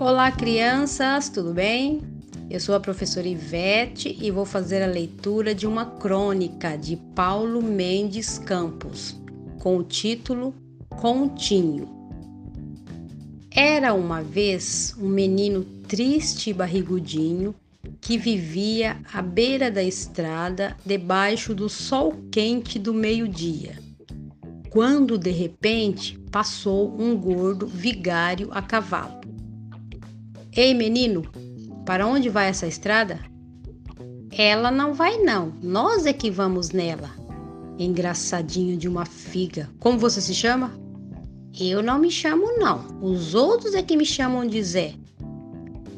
Olá, crianças, tudo bem? Eu sou a professora Ivete e vou fazer a leitura de uma crônica de Paulo Mendes Campos, com o título Continho. Era uma vez um menino triste e barrigudinho que vivia à beira da estrada debaixo do sol quente do meio-dia. Quando de repente passou um gordo vigário a cavalo. Ei, menino, para onde vai essa estrada? Ela não vai, não. Nós é que vamos nela. Engraçadinho de uma figa. Como você se chama? Eu não me chamo, não. Os outros é que me chamam de Zé.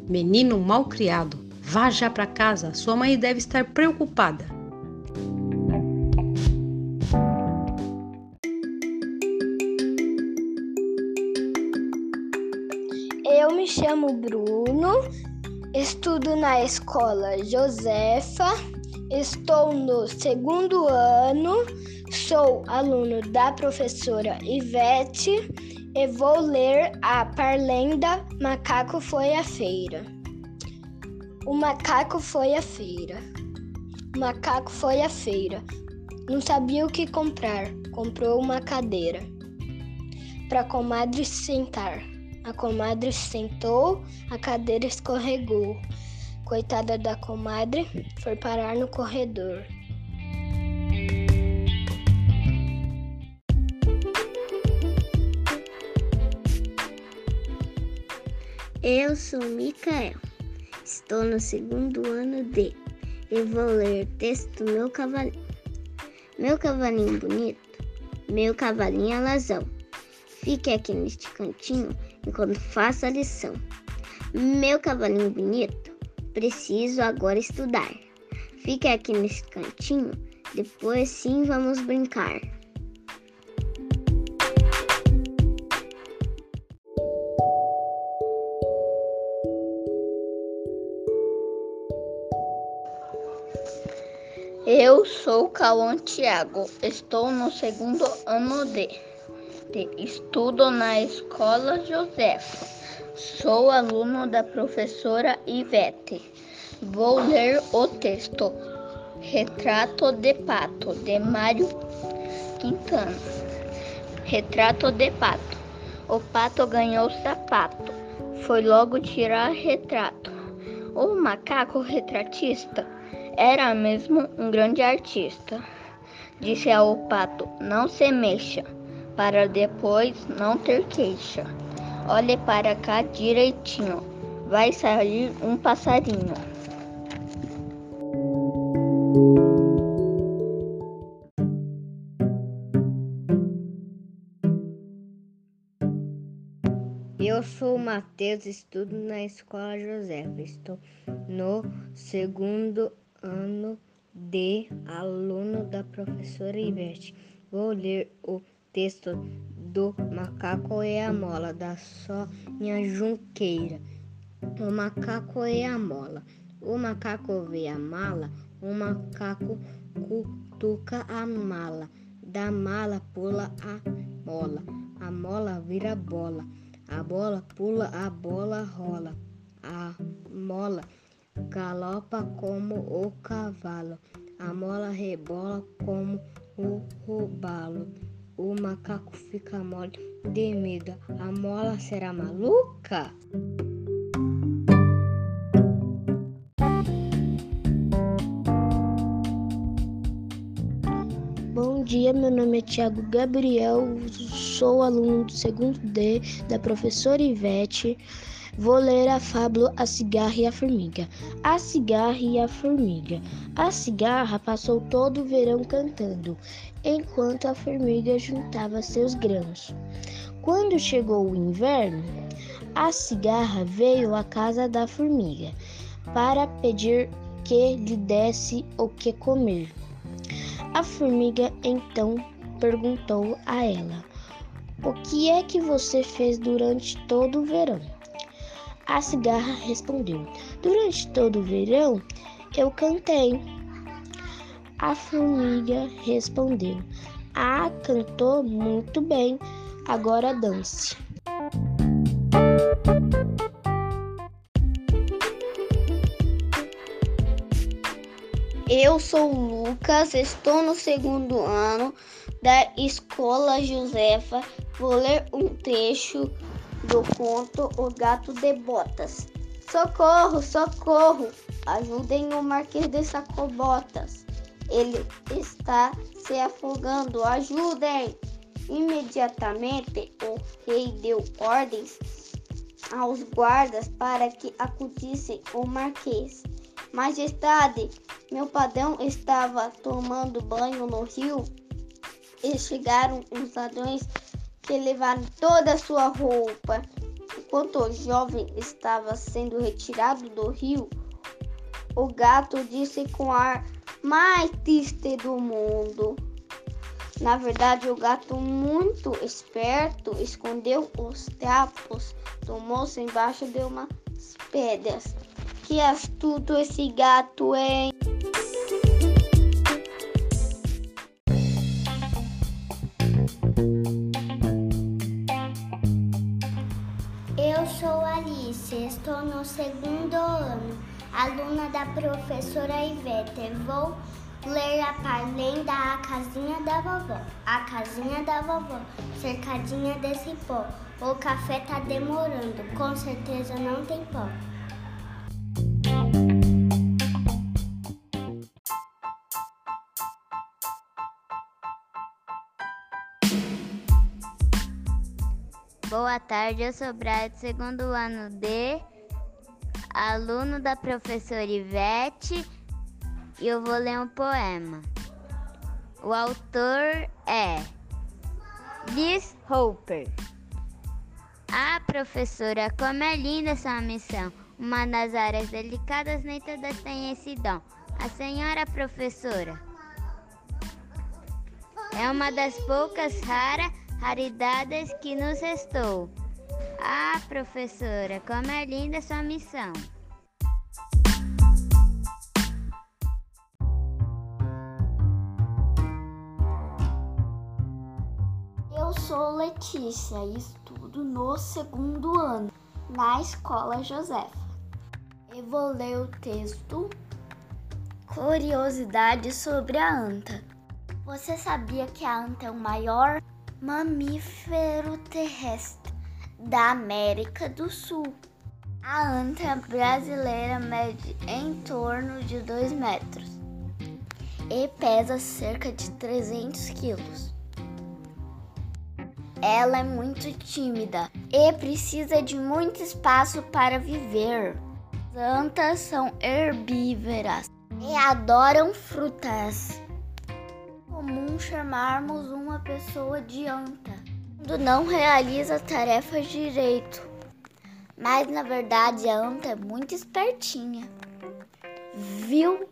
Menino mal criado, vá já para casa. Sua mãe deve estar preocupada. Eu me chamo Bruno, estudo na escola Josefa, estou no segundo ano, sou aluno da professora Ivete e vou ler a parlenda Macaco foi à feira. O macaco foi à feira. O macaco foi à feira. Não sabia o que comprar. Comprou uma cadeira para comadre sentar. A comadre sentou, a cadeira escorregou. Coitada da comadre, foi parar no corredor. Eu sou Micael, estou no segundo ano de e vou ler texto do meu cavalinho. Meu cavalinho bonito, meu cavalinho alazão, fique aqui neste cantinho enquanto faço a lição. Meu cavalinho bonito, preciso agora estudar. Fique aqui nesse cantinho, depois sim vamos brincar. Eu sou Cauã Tiago, estou no segundo ano de, estudo na escola Josefa. Sou aluno da professora Ivete. Vou ler o texto Retrato de Pato, de Mário Quintana. Retrato de Pato. O pato ganhou sapato, foi logo tirar retrato. O macaco retratista era mesmo um grande artista. Disse ao pato: Não se mexa, para depois não ter queixa. Olhe para cá direitinho, vai sair um passarinho. Eu sou o Matheus, estudo na escola Josefa. Estou no segundo ano de aluno da professora Ivete. Vou ler o texto do Macaco e a Mola, da Sônia Junqueira. O macaco e a mola. O macaco vê a mala, o macaco cutuca a mala. Da mala pula a mola, a mola vira bola. A bola pula, a bola rola. A mola galopa como o cavalo, a mola rebola como o robalo. O macaco fica mole de medo. A mola será maluca? Bom dia, meu nome é Tiago Gabriel, sou aluno do segundo D da professora Ivete. Vou ler a fábula A Cigarra e a Formiga. A cigarra e a formiga. A cigarra passou todo o verão cantando, enquanto a formiga juntava seus grãos. Quando chegou o inverno, a cigarra veio à casa da formiga para pedir que lhe desse o que comer. A formiga então perguntou a ela: O que é que você fez durante todo o verão? A cigarra respondeu: Durante todo o verão eu cantei. A formiga respondeu: Ah, cantou muito bem, agora dance. Eu sou o Lucas, estou no segundo ano da Escola Josefa. Vou ler um trecho do conto O Gato de Botas. Socorro, socorro! Ajudem o Marquês de Sacobotas. Ele está se afogando. Ajudem! Imediatamente o rei deu ordens aos guardas para que acudissem o Marquês. Majestade, meu padrão estava tomando banho no rio e chegaram os ladrões que levaram toda a sua roupa. Enquanto o jovem estava sendo retirado do rio, o gato disse com ar mais triste do mundo. Na verdade, o gato, muito esperto, escondeu os trapos do moço embaixo de umas pedras. Que astuto esse gato, hein? Segundo ano, aluna da professora Ivete. Vou ler a parlenda A Casinha da Vovó. A casinha da vovó, cercadinha desse pó. O café tá demorando, com certeza não tem pó. Boa tarde, eu sou Brad, segundo ano D, aluno da professora Ivete, e eu vou ler um poema. O autor é Liz Hopper. Ah, professora, como é linda sua missão. Uma das áreas delicadas, nem todas têm esse dom. A senhora professora é uma das poucas raras raridades que nos restou. Ah, professora, como é linda sua missão. Eu sou Letícia e estudo no segundo ano na Escola Josefa. Eu vou ler o texto Curiosidade sobre a anta. Você sabia que a anta é o maior mamífero terrestre da América do Sul? A anta brasileira mede em torno de 2 metros e pesa cerca de 300 quilos. Ela é muito tímida e precisa de muito espaço para viver. As antas são herbívoras e adoram frutas. É comum chamarmos uma pessoa de anta quando não realiza tarefas direito. Mas na verdade a anta é muito espertinha. Viu